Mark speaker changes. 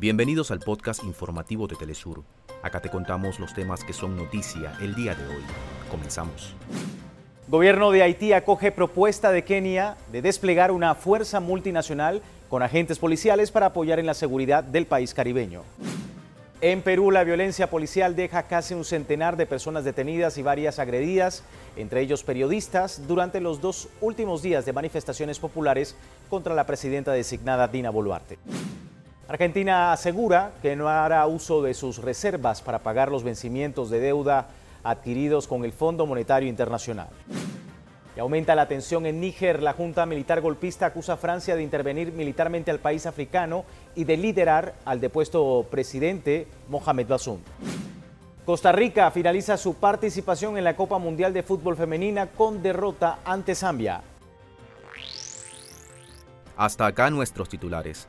Speaker 1: Bienvenidos al podcast informativo de Telesur. Acá te contamos los temas que son noticia el día de hoy. Comenzamos.
Speaker 2: Gobierno de Haití acoge propuesta de Kenia de desplegar una fuerza multinacional con agentes policiales para apoyar en la seguridad del país caribeño. En Perú, la violencia policial deja casi un centenar de personas detenidas y varias agredidas, entre ellos periodistas, durante los dos últimos días de manifestaciones populares contra la presidenta designada Dina Boluarte. Argentina asegura que no hará uso de sus reservas para pagar los vencimientos de deuda adquiridos con el Fondo Monetario Internacional. Y aumenta la tensión en Níger. La Junta Militar Golpista acusa a Francia de intervenir militarmente al país africano y de liderar al depuesto presidente Mohamed Bazoum. Costa Rica finaliza su participación en la Copa Mundial de Fútbol Femenina con derrota ante Zambia.
Speaker 1: Hasta acá nuestros titulares.